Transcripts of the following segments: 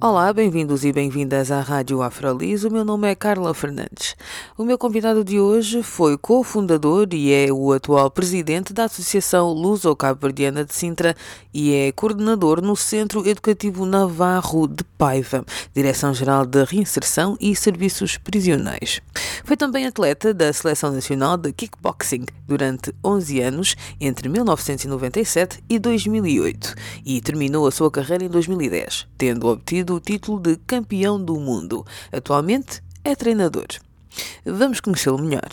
Olá, bem-vindos e bem-vindas à Rádio Afrolis. O meu nome é Carla Fernandes. O meu convidado de hoje foi cofundador e é o atual presidente da Associação Luso-Cabo-Verdiana de Sintra e é coordenador no Centro Educativo Navarro de Paiva, Direção-Geral de Reinserção e Serviços Prisionais. Foi também atleta da Seleção Nacional de Kickboxing durante 11 anos, entre 1997 e 2008, e terminou a sua carreira em 2010, tendo obtido o título de campeão do mundo. Atualmente é treinador. Vamos conhecê-lo melhor.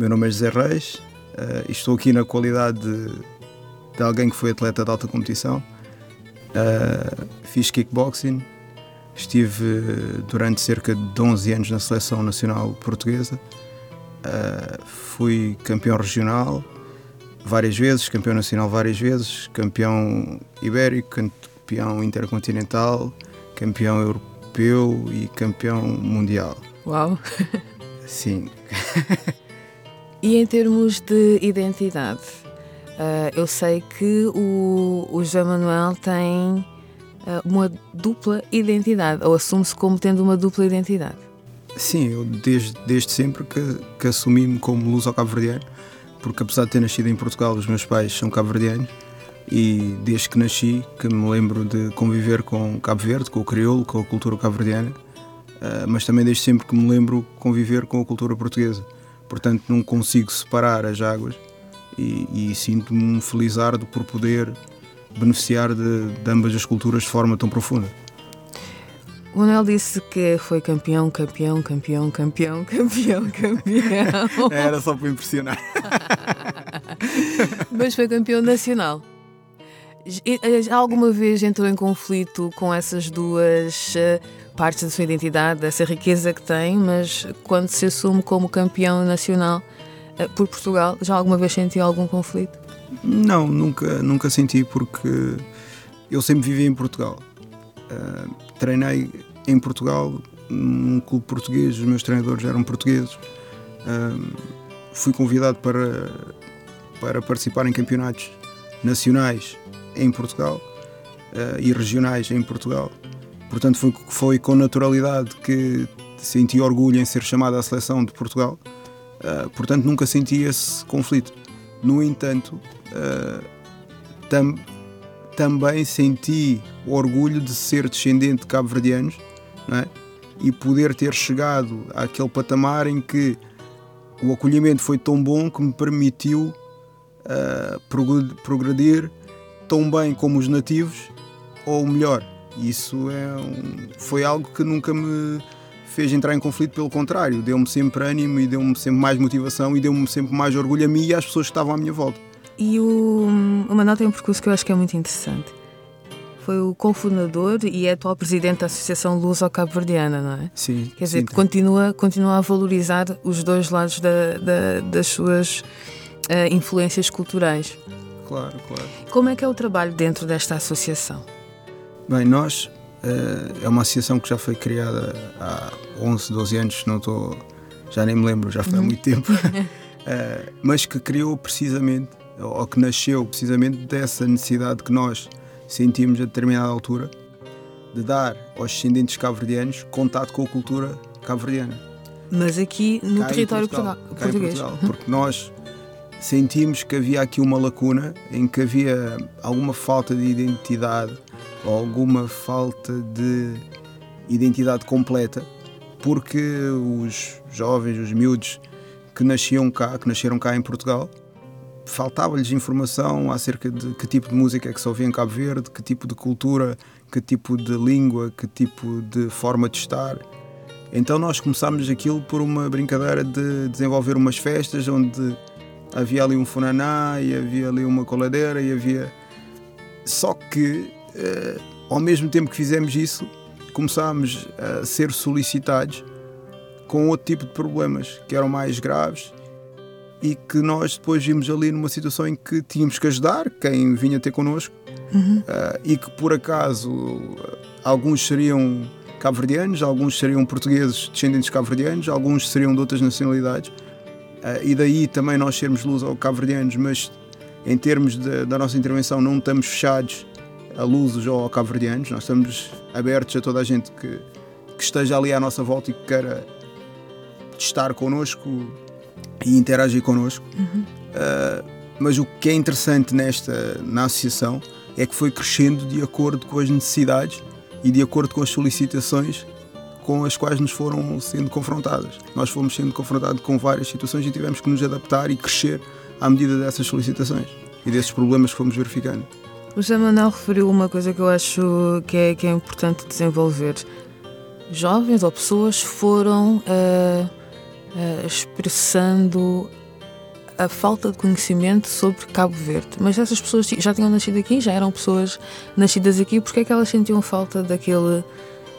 Meu nome é José Reis uh, e estou aqui na qualidade de, de, alguém que foi atleta de alta competição. Uh, fiz kickboxing, estive durante cerca de 11 anos na seleção nacional portuguesa. Uh, fui campeão regional várias vezes, campeão nacional várias vezes, campeão ibérico, campeão intercontinental, campeão europeu e campeão mundial. Uau! Sim. e em termos de identidade, uh, eu sei que o, o José Manuel tem uh, uma dupla identidade, ou assume-se como tendo uma dupla identidade. Sim, eu desde, desde sempre que, que assumi-me como luso cabo-verdiano, porque apesar de ter nascido em Portugal, os meus pais são cabo-verdianos e desde que nasci que me lembro de conviver com Cabo Verde, com o crioulo, com a cultura cabo-verdiana, uh, mas também desde sempre que me lembro conviver com a cultura portuguesa. Portanto, não consigo separar as águas e, e sinto-me um felizardo por poder beneficiar de, de ambas as culturas de forma tão profunda. O Manuel disse que foi campeão, campeão, campeão, campeão, campeão, campeão. Era só para impressionar. Mas foi campeão nacional. Já alguma vez entrou em conflito com essas duas eh, partes da sua identidade, dessa riqueza que tem, mas quando se assume como campeão nacional eh, por Portugal, já alguma vez sentiu algum conflito? Não, nunca, nunca senti, porque eu sempre vivi em Portugal. Uh, treinei em Portugal, num clube português, os meus treinadores eram portugueses. Uh, fui convidado para, para participar em campeonatos nacionais em Portugal uh, e regionais em Portugal. Portanto, foi, foi com naturalidade que senti orgulho em ser chamado à seleção de Portugal. Portanto, nunca senti esse conflito. No entanto, tam, também senti o orgulho de ser descendente de cabo-verdianos é? e poder ter chegado àquele patamar em que o acolhimento foi tão bom que me permitiu uh, progredir tão bem como os nativos, ou melhor. Isso é um, foi algo que nunca me fez entrar em conflito, pelo contrário, deu-me sempre ânimo e deu-me sempre mais motivação e deu-me sempre mais orgulho a mim e às pessoas que estavam à minha volta. E o, o Manuel tem um percurso que eu acho que é muito interessante. Foi o cofundador e é atual presidente da Associação Luso-Cabo-Verdiana, não é? Sim. Quer dizer, sim, continua, continua a valorizar os dois lados da, da, das suas uh, influências culturais. Claro, claro. Como é que é o trabalho dentro desta associação? Bem, nós uh, é uma associação que já foi criada há 11, 12 anos, não estou, já nem me lembro, já foi há uhum. muito tempo, uh, mas que criou precisamente ou que nasceu precisamente dessa necessidade que nós sentimos a determinada altura de dar aos descendentes cabo-verdianos contato com a cultura cabo-verdiana. Mas aqui no cá território Portugal, português. Portugal, porque nós sentimos que havia aqui uma lacuna em que havia alguma falta de identidade ou alguma falta de identidade completa, porque os jovens, os miúdos que nasciam cá, que nasceram cá em Portugal, faltava-lhes informação acerca de que tipo de música é que se ouvia em Cabo Verde, que tipo de cultura, que tipo de língua, que tipo de forma de estar. Então nós começámos aquilo por uma brincadeira de desenvolver umas festas onde havia ali um funaná e havia ali uma coladeira e havia. Só que, eh, ao mesmo tempo que fizemos isso, começámos a ser solicitados com outro tipo de problemas que eram mais graves e que nós depois vimos ali numa situação em que tínhamos que ajudar quem vinha ter connosco uhum. uh, e que por acaso alguns seriam cabo-verdianos, alguns seriam portugueses descendentes cabo-verdianos, alguns seriam de outras nacionalidades uh, e daí também nós sermos luz ao cabo-verdianos, mas em termos de, da nossa intervenção não estamos fechados a luzes ou a cabo-verdianos, nós estamos abertos a toda a gente que, que esteja ali à nossa volta e que queira estar connosco e interagir connosco. Uhum. Uh, mas o que é interessante nesta na associação é que foi crescendo de acordo com as necessidades e de acordo com as solicitações com as quais nos foram sendo confrontadas. Nós fomos sendo confrontados com várias situações e tivemos que nos adaptar e crescer à medida dessas solicitações e desses problemas que fomos verificando. O José Manuel referiu uma coisa que eu acho que é, que é importante desenvolver. Jovens ou pessoas foram uh, expressando a falta de conhecimento sobre Cabo Verde. Mas essas pessoas já tinham nascido aqui, já eram pessoas nascidas aqui, porque é que elas sentiam falta daquele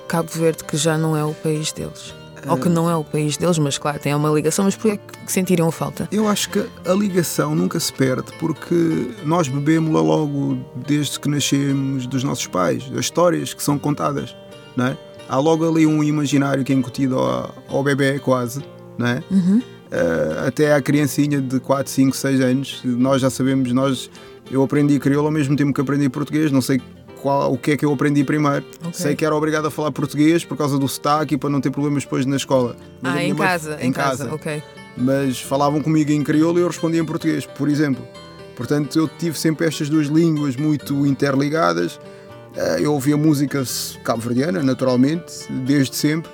Cabo Verde que já não é o país deles? Ou que não é o país deles, mas claro, tem uma ligação, mas porquê é que sentiriam falta? Eu acho que a ligação nunca se perde, porque nós bebemos-la logo desde que nascemos dos nossos pais, das histórias que são contadas, não é? Há logo ali um imaginário que é incutido ao, ao bebê, quase, não é? Uhum. Uh, até à criancinha de 4, 5, 6 anos, nós já sabemos, nós, eu aprendi crioulo ao mesmo tempo que aprendi português, não sei qual, o que é que eu aprendi primeiro. Okay. Sei que era obrigado a falar português por causa do sotaque e para não ter problemas depois na escola. Mas ah, em casa, em, em casa, casa, ok. Mas falavam comigo em crioulo e eu respondia em português, por exemplo. Portanto, eu tive sempre estas duas línguas muito interligadas. Eh, eu ouvia música cabo-verdiana, naturalmente, desde sempre.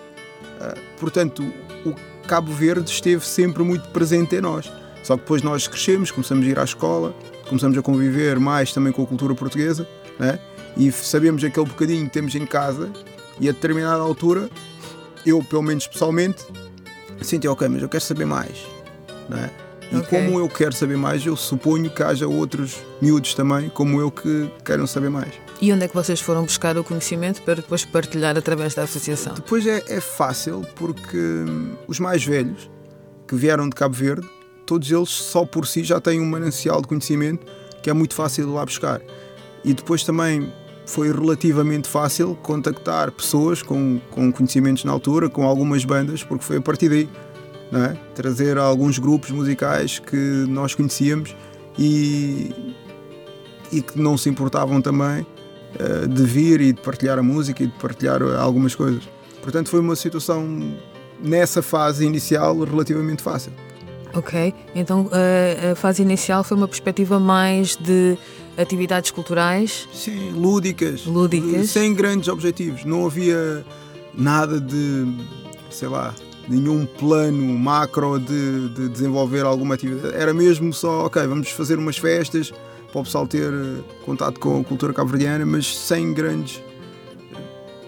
Eh, portanto, o Cabo Verde esteve sempre muito presente em nós. Só que depois nós crescemos, começamos a ir à escola, começamos a conviver mais também com a cultura portuguesa, né? e sabemos aquele bocadinho que temos em casa, e a determinada altura, eu, pelo menos pessoalmente, senti, ok, mas eu quero saber mais. Né? E okay. como eu quero saber mais, eu suponho que haja outros miúdos também, como eu, que queiram saber mais. E onde é que vocês foram buscar o conhecimento para depois partilhar através da associação? Depois é, é fácil, porque hum, os mais velhos que vieram de Cabo Verde, todos eles só por si já têm um manancial de conhecimento que é muito fácil de lá buscar. E depois também foi relativamente fácil contactar pessoas com, com conhecimentos na altura, com algumas bandas, porque foi a partir daí. É? Trazer alguns grupos musicais que nós conhecíamos e, e que não se importavam também de vir e de partilhar a música e de partilhar algumas coisas. Portanto, foi uma situação nessa fase inicial relativamente fácil. Ok, então a fase inicial foi uma perspectiva mais de atividades culturais? Sim, lúdicas. Lúdicas. Sem grandes objetivos. Não havia nada de, sei lá, nenhum plano macro de, de desenvolver alguma atividade. Era mesmo só, ok, vamos fazer umas festas para o pessoal ter eh, contato com a cultura cabo-verdiana, mas sem grandes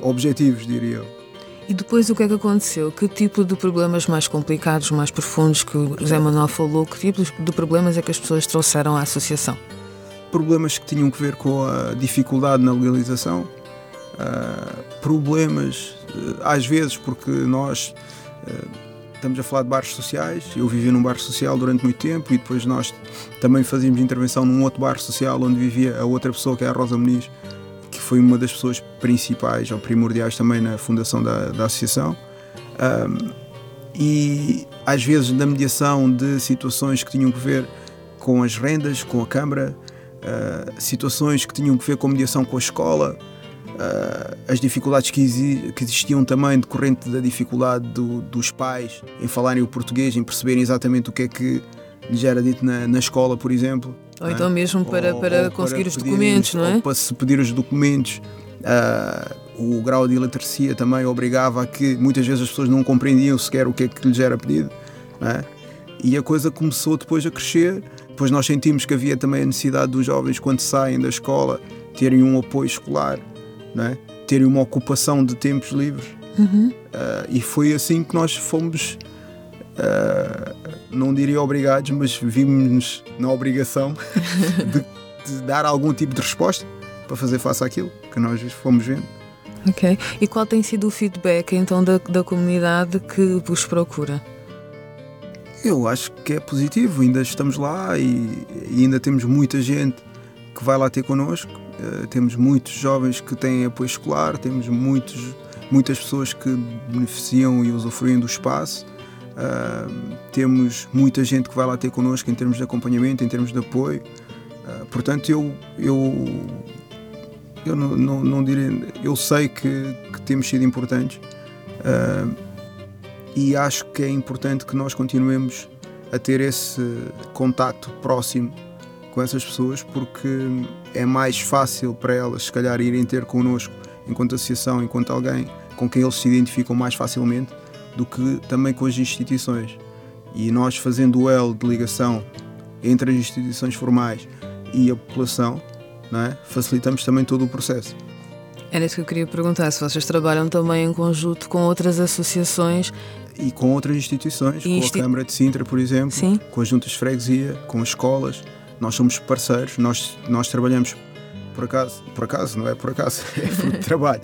objetivos, diria eu. E depois o que é que aconteceu? Que tipo de problemas mais complicados, mais profundos que o José Manuel falou, que tipo de problemas é que as pessoas trouxeram à associação? Problemas que tinham que ver com a dificuldade na legalização, uh, problemas, uh, às vezes, porque nós uh, estamos a falar de bairros sociais, eu vivi num bairro social durante muito tempo e depois nós também fazíamos intervenção num outro bairro social onde vivia a outra pessoa que é a Rosa Muniz foi uma das pessoas principais ou primordiais também na fundação da, da associação. Um, e às vezes na mediação de situações que tinham que ver com as rendas, com a Câmara, uh, situações que tinham que ver com a mediação com a escola, uh, as dificuldades que, exi que, existiam também decorrente da dificuldade do, dos pais em falarem o português, em perceberem exatamente o que é que lhes era dito na, na escola, por exemplo. Ou então mesmo para, ou, para ou conseguir para os documentos, não é? para se pedir os documentos. Uh, o grau de iliteracia também obrigava a que muitas vezes as pessoas não compreendiam sequer o que é que lhes era pedido. É? E a coisa começou depois a crescer. Depois nós sentimos que havia também a necessidade dos jovens, quando saem da escola, terem um apoio escolar, é? terem uma ocupação de tempos livres Uhum. Uh, e foi assim que nós fomos, uh, não diria obrigados, mas vimos-nos na obrigação de, de, dar algum tipo de resposta para fazer face àquilo que nós fomos vendo. Ok. E qual tem sido o feedback então da, da comunidade que vos procura? Eu acho que é positivo, ainda estamos lá e, e ainda temos muita gente que vai lá ter connosco. Uh, temos muitos jovens que têm apoio escolar, temos muitos, muitas pessoas que beneficiam e usufruem do espaço. Uh, temos muita gente que vai lá ter connosco em termos de acompanhamento, em termos de apoio. Uh, portanto, eu, eu, eu não, não, não direi, eu sei que, que temos sido importantes e acho que é importante que nós continuemos a ter esse contacto próximo com essas pessoas porque é mais fácil para elas se calhar irem ter connosco enquanto associação, enquanto alguém com quem eles se identificam mais facilmente do que também com as instituições. E nós fazendo o elo de ligação entre as instituições formais e a população, é? facilitamos também todo o processo. Era isso que eu queria perguntar, se vocês trabalham também em conjunto com outras associações. E com outras instituições, com a Câmara de Sintra, por exemplo, Sim. com as juntas de freguesia, com as escolas. Nós somos parceiros, nós, nós trabalhamos por acaso, por acaso, não é por acaso, é fruto de trabalho,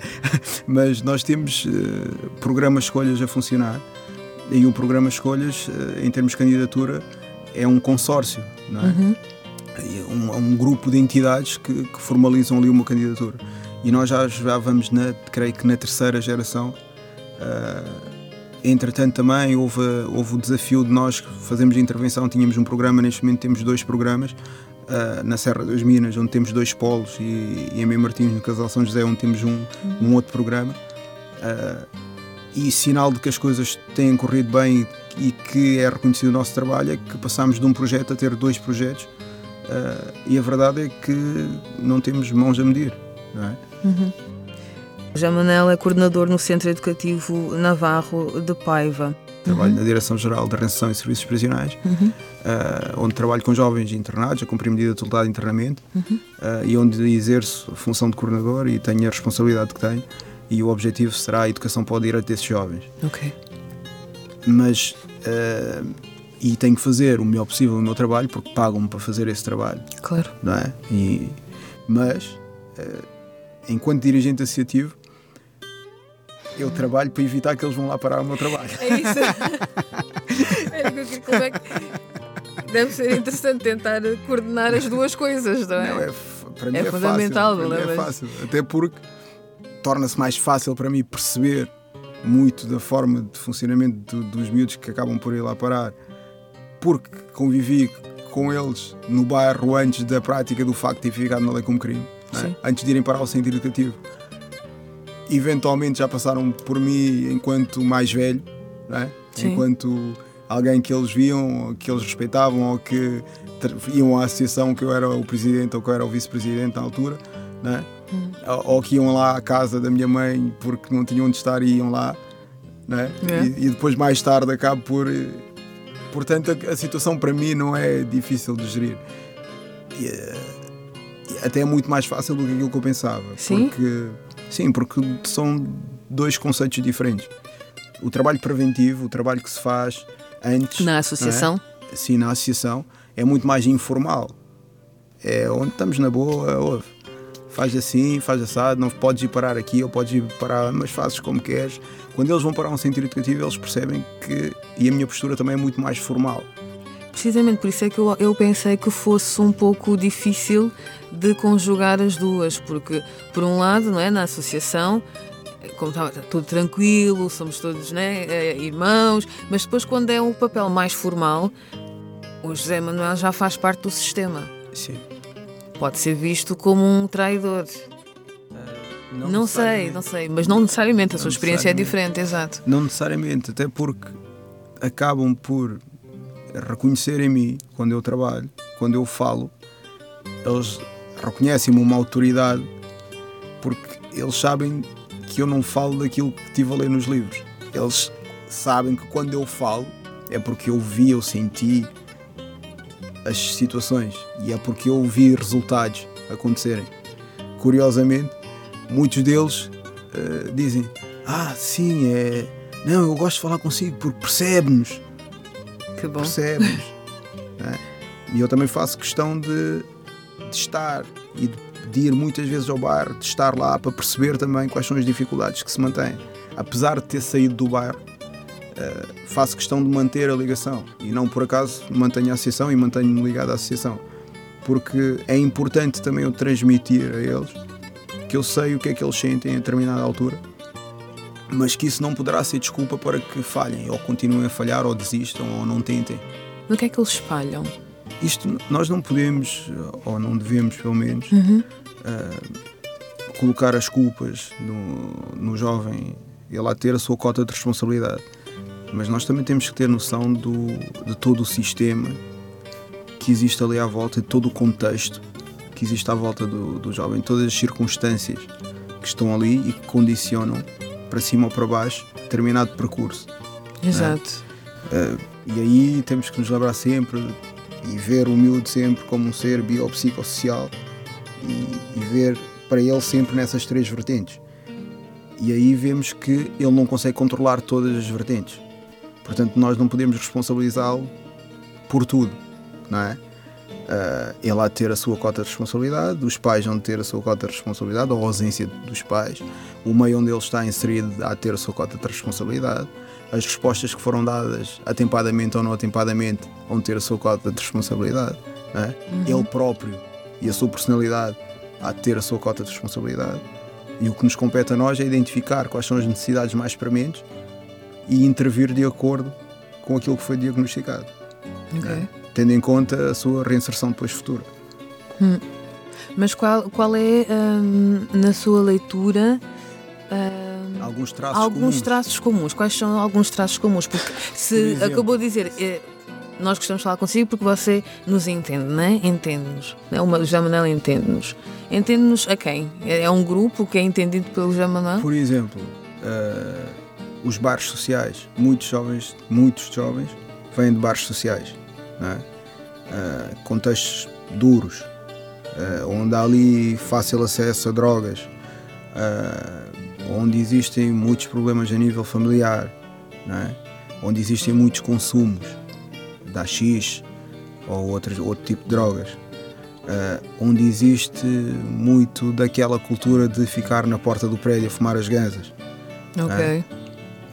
mas nós temos uh, programas escolhas a funcionar e um programa escolhas, uh, em termos de candidatura, é um consórcio, não é? Uhum. Um, um, grupo de entidades que, que formalizam ali uma candidatura e nós já, já vamos, na, creio que na terceira geração. Uh, entretanto, também houve, houve o desafio de nós fazermos a intervenção. Tínhamos um programa, neste momento temos dois programas. Uh, na Serra das Minas, onde temos dois polos, e, e em Mem Martins, no Casal São José, onde temos um, um outro programa. Uh, e sinal de que as coisas têm corrido bem e, e, que é reconhecido o nosso trabalho é que passamos de um projeto a ter dois projetos. Uh, e a verdade é que não temos mãos a medir. Não é? Uhum. Já Manel é coordenador no Centro Educativo Navarro de Paiva. Trabalho uhum. na Direção-Geral da Renção e Serviços Prisionais, uhum. uh, onde trabalho com jovens internados, a cumprir medida de totalidade de internamento, uhum. uh, e onde exerço a função de coordenador e tenho a responsabilidade que tenho. E o objetivo será a educação para o direito desses jovens. Ok. Mas. Uh, e tenho que fazer o melhor possível o meu trabalho porque pagam-me para fazer esse trabalho. Claro. Não é? E, mas enquanto dirigente associativo, eu trabalho para evitar que eles vão lá parar o meu trabalho. É isso. Como é que... Deve ser interessante tentar coordenar as duas coisas, não é? Não, é para mim é, é fundamental, fácil, para mim é fácil. Até porque torna-se mais fácil para mim perceber muito da forma de funcionamento do, dos miúdos que acabam por ir lá parar, porque convivi com eles no bairro antes da prática do facto de ter ficado na lei como crime é? antes de irem para o centro educativo. Eventualmente já passaram por mim enquanto mais velho, é? enquanto alguém que eles viam, que eles respeitavam ou que iam à associação que eu era o presidente ou que eu era o vice-presidente na altura, é? hum. ou que iam lá à casa da minha mãe porque não tinham onde estar e iam lá. É? E, e, depois mais tarde acabo por. Portanto, a, a, situação para mim não é difícil de gerir. E, até é muito mais fácil do que aquilo que eu pensava. Sim? Porque, sim, porque são dois conceitos diferentes. O trabalho preventivo, o trabalho que se faz antes. Na associação? É? Sim, na associação. É muito mais informal. É onde estamos na boa, ouve. Faz assim, faz assado, não podes ir parar aqui ou podes ir parar, mas fazes como queres. Quando eles vão para um centro educativo, eles percebem que. E a minha postura também é muito mais formal. Precisamente por isso é que eu, eu pensei que fosse um pouco difícil de conjugar as duas, porque, por um lado, não é, na associação, como estava tudo tranquilo, somos todos né, eh, irmãos, mas depois, quando é um papel mais formal, o José Manuel já faz parte do sistema. Sim. Pode ser visto como um traidor. Uh, não, não sei, não sei, mas não necessariamente, a sua experiência é diferente, exato. Não necessariamente, até porque acabam por reconhecer em mim, quando eu trabalho, quando eu falo, eles reconhecem-me uma autoridade porque eles sabem que eu não falo daquilo que estive a ler nos livros. Eles sabem que quando eu falo é porque eu vi, eu senti as situações e é porque eu vi resultados acontecerem. Curiosamente, muitos deles uh, dizem: Ah, sim, é. Não, eu gosto de falar consigo porque percebe-nos. Que bom. Percebe-nos. né? E eu também faço questão de, de estar e de pedir muitas vezes ao bar, de estar lá para perceber também quais são as dificuldades que se mantêm. Apesar de ter saído do bar, eh, faço questão de manter a ligação e não por acaso mantenho a associação e mantenho-me ligado à associação. Porque é importante também eu transmitir a eles que eu sei o que é que eles sentem em determinada altura, mas que isso não poderá ser desculpa para que falhem, ou continuem a falhar, ou desistam, ou não tentem. No que é que eles espalham? Isto nós não podemos, ou não devemos pelo menos, uh, colocar as culpas no, no jovem, ele lá ter a sua cota de responsabilidade. Mas nós também temos que ter noção do, de todo o sistema que existe ali à volta, de todo o contexto que existe à volta do, do jovem, todas as circunstâncias que estão ali e que condicionam para cima ou para baixo determinado percurso. Exato. Uh, e aí temos que nos lembrar sempre e ver o miúdo sempre como um ser biopsicossocial e, e ver para ele sempre nessas três vertentes. E aí vemos que ele não consegue controlar todas as vertentes. Portanto, nós não podemos responsabilizá-lo por tudo, não é? Uh, ele há de ter a sua cota de responsabilidade, os pais vão ter a sua cota de responsabilidade, ou a ausência dos pais, o meio onde ele está inserido de ter a sua cota de responsabilidade, as respostas que foram dadas, atempadamente ou não atempadamente, vão ter a sua cota de responsabilidade. É? Uhum. Ele próprio e a sua personalidade de ter a sua cota de responsabilidade. E o que nos compete a nós é identificar quais são as necessidades mais prementes e intervir de acordo com aquilo que foi diagnosticado. Okay. É? Tendo em conta a sua reinserção depois futura. Hum. Mas qual, qual é, hum, na sua leitura, alguns traços alguns comuns. traços comuns? Quais são alguns traços comuns? Porque se Por acabou de dizer, eh, nós gostamos de falar consigo porque você nos entende, não é? Entende-nos. Né? O José Manuel entende-nos. Entende-nos a quem? É é um grupo que é entendido pelo José Manuel? Por exemplo, uh, os bares sociais. Muitos jovens, muitos jovens vêm de bares sociais, não é? Uh, contextos duros, uh, onde há ali fácil acesso a drogas, onde existem muitos problemas a nível familiar, é? onde existem muitos consumos de AX ou outro, outro tipo de drogas, uh, onde existe muito daquela cultura de ficar na porta do prédio a fumar as gansas. Ok.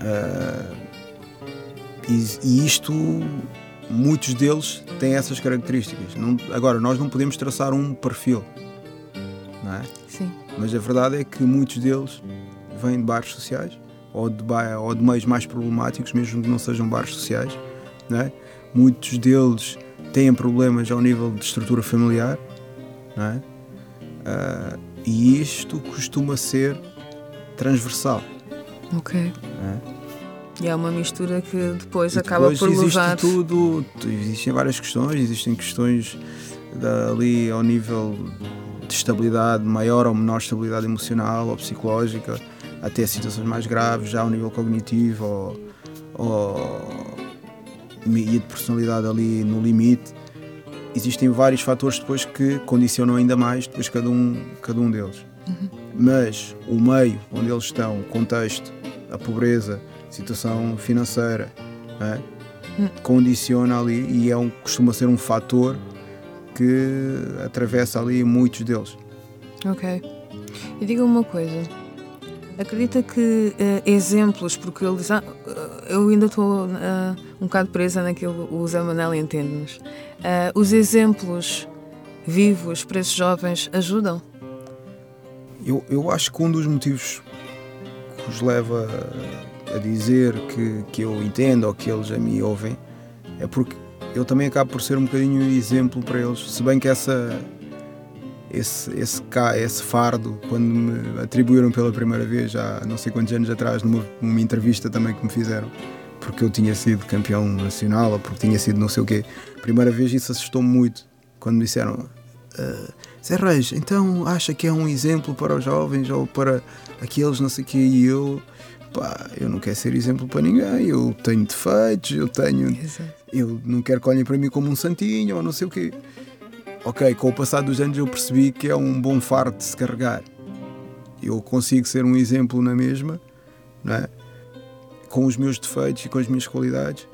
Uh, e, e isto, muitos deles têm essas características. Não, agora, nós não podemos traçar um perfil, não é? Sim. Mas a verdade é que muitos deles vêm de bares sociais ou de, ou de meios mais problemáticos, mesmo que não sejam bares sociais. É? Muitos deles têm problemas ao nível de estrutura familiar. É? Ah, e isto costuma ser transversal. Ok. É. E é uma mistura que depois acaba por existe levar. tudo, existem várias questões, existem questões da- ali ao nível de estabilidade, maior ou menor estabilidade emocional ou psicológica, até situações mais graves, já ao nível cognitivo ou, ou e de personalidade ali no limite. Existem vários fatores depois que condicionam ainda mais depois cada um, cada um deles. Mas o meio onde eles estão, o contexto, a pobreza, a situação financeira, é? condiciona ali e é um, costuma ser um fator que atravessa ali muitos deles. Ok. E diga uma coisa. Acredita que eh, exemplos, porque eh, eu ainda estou ah, um bocado presa naquilo o Zé Manel entende-nos. Ah, os exemplos vivos para esses jovens ajudam? Eu, eu acho que um dos motivos que os leva a dizer que, que eu entendo ou que eles a mim ouvem é porque eu também acabo por ser um bocadinho exemplo para eles, se bem que essa esse, esse, esse fardo, quando me atribuíram pela primeira vez, já há não sei quantos anos atrás, numa, numa entrevista também que me fizeram, porque eu tinha sido campeão nacional ou porque tinha sido não sei o quê. Primeira vez isso assustou-me muito, quando me disseram "Ah, Zé Reis, então acha que é um exemplo para os jovens ou para aqueles não sei o quê? E eu, pá, eu não quero ser exemplo para ninguém, eu tenho defeitos, eu tenho Exato. eu não quero que olhem para mim como um santinho ou não sei o quê. Ok, com o passar dos anos eu percebi que é um bom fardo de se carregar. Eu consigo ser um exemplo na mesma não é? com os meus defeitos e com as minhas qualidades.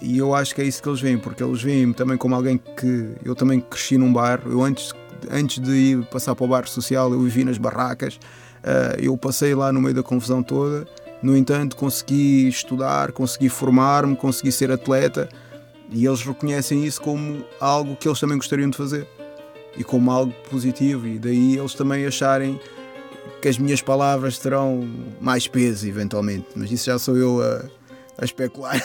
E eu acho que é isso que eles veem, porque eles veem-me também como alguém que eu também cresci num bairro. Eu antes, antes de ir passar para o bairro social, eu vivi nas barracas. Uh, eu passei lá no meio da confusão toda. No entanto, consegui estudar, consegui formar-me, consegui ser atleta. E eles reconhecem isso como algo que eles também gostariam de fazer e como algo positivo. E daí eles também acharem que as minhas palavras terão mais peso, eventualmente. Mas isso já sou eu a, a especular.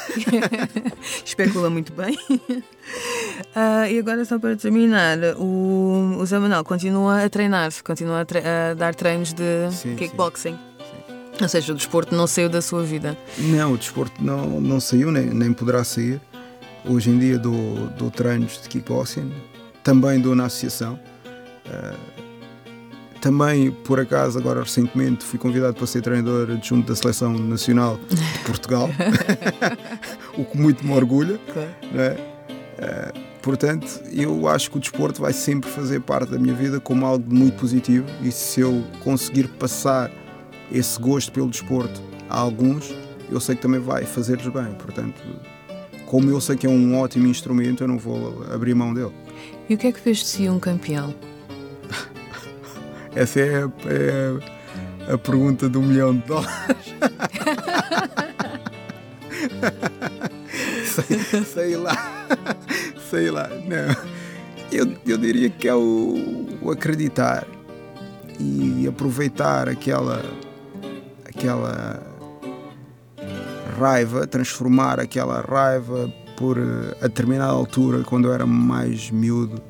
Especula muito bem. Uh, e agora, só para terminar, o, o Zé Manuel continua a treinar-se, continua a, tre a, dar treinos de sim, kickboxing. Sim. Ou seja, o desporto não saiu da sua vida. Não, o desporto não, não saiu, nem, nem poderá sair. Hoje em dia dou, dou treinos de kickboxing, também dou na associação. Uh, também, por acaso, agora recentemente fui convidado para ser treinador adjunto da Seleção Nacional de Portugal, o que muito me orgulha. Né? Uh, portanto, eu acho que o desporto vai sempre fazer parte da minha vida como algo muito positivo e se eu conseguir passar esse gosto pelo desporto a alguns, eu sei que também vai fazer-lhes bem. Portanto, como eu sei que é um ótimo instrumento, eu não vou abrir mão dele. E o que é que fez de si um campeão? Essa é, é a pergunta do milhão de dólares. sei, sei, lá. Sei lá. Não. Eu, eu diria que é o, o acreditar e aproveitar aquela aquela raiva, transformar aquela raiva por a determinada altura, quando eu era mais miúdo,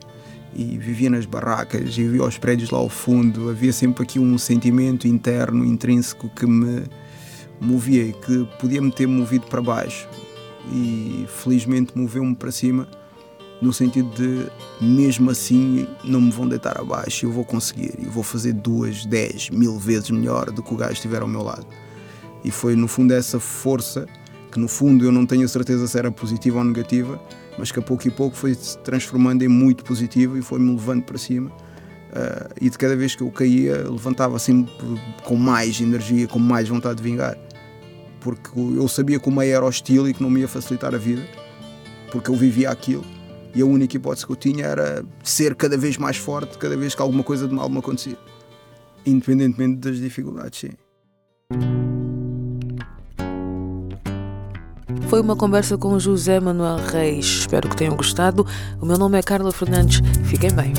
e vivia nas barracas e via os prédios lá ao fundo, havia sempre aqui um sentimento interno, intrínseco que me movia e que podia me ter movido para baixo e felizmente moveu-me para cima no sentido de mesmo assim não me vão deitar abaixo, eu vou conseguir, eu vou fazer duas, dez, mil vezes melhor do que o gajo estiver ao meu lado. E foi no fundo essa força, que no fundo eu não tenho a certeza se era positiva ou negativa, mas que a pouco e pouco foi se transformando em muito positivo e foi-me levando para cima. Uh, e de cada vez que eu caía, levantava sempre com mais energia, com mais vontade de vingar. Porque eu sabia que o meio era hostil e que não me ia facilitar a vida, porque eu vivia aquilo. E a única hipótese que eu tinha era ser cada vez mais forte, cada vez que alguma coisa de mal me acontecia. Independentemente das dificuldades, sim. Foi uma conversa com José Manuel Reis. Espero que tenham gostado. O meu nome é Carla Fernandes. Fiquem bem.